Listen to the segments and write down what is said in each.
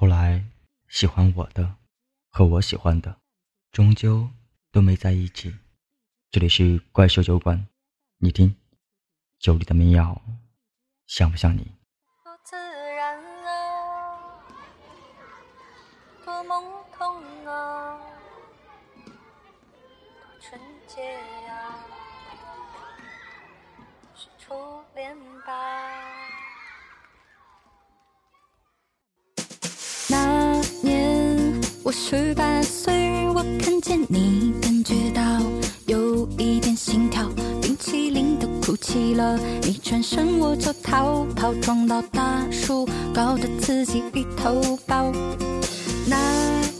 后来，喜欢我的和我喜欢的，终究都没在一起。这里是怪兽酒馆，你听，酒里的民谣，像不像你？多自然，多懵懂啊，多纯洁呀，我十八岁，我看见你，感觉到有一点心跳，冰淇淋都哭泣了，你转身我就逃跑，撞到大树，搞得自己一头包。那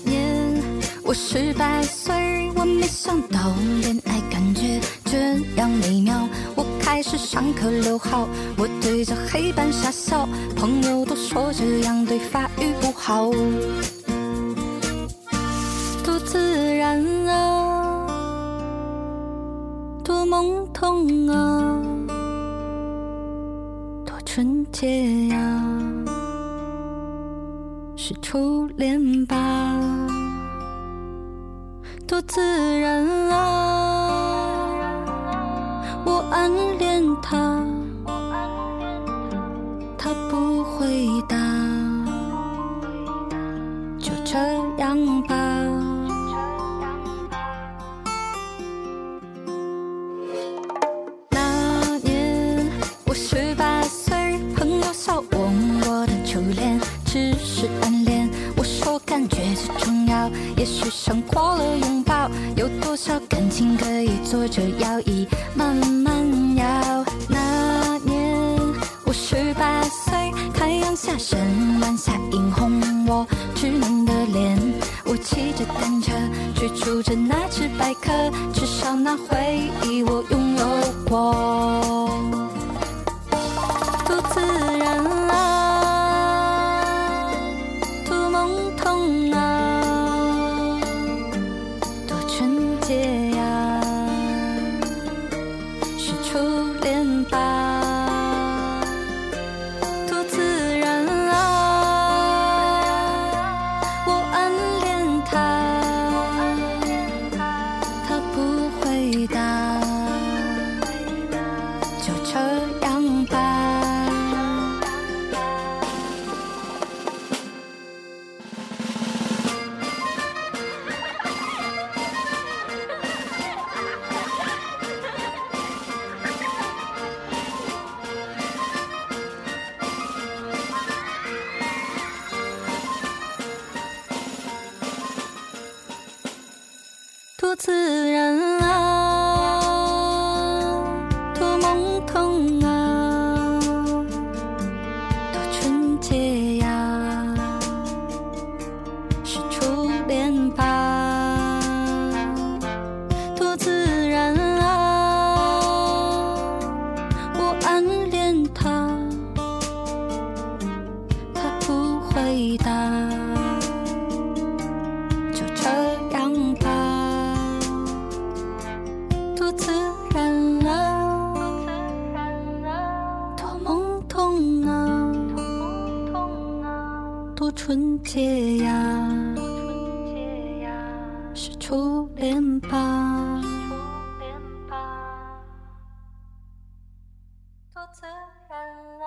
年我十八岁，我没想到恋爱感觉这样美妙，我开始上课留号，我对着黑板傻笑，朋友都说这样对发育不好。多自然啊，多懵懂啊，多纯洁呀、是初恋吧？多自然啊，我暗恋他，他不回答，初恋只是暗恋。我说感觉最重要，也许胜过了拥抱。有多少感情可以坐着摇椅慢慢摇？那年我十八岁，太阳下山，晚霞映红我稚嫩的脸。我骑着单车，追逐着那只白鸽，至少那回多自然啊，多懵懂啊，纯洁呀，是初恋吧？多自然啊，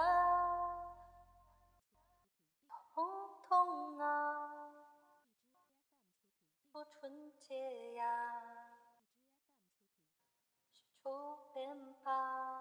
多懵懂啊。多纯洁呀，是初恋吧？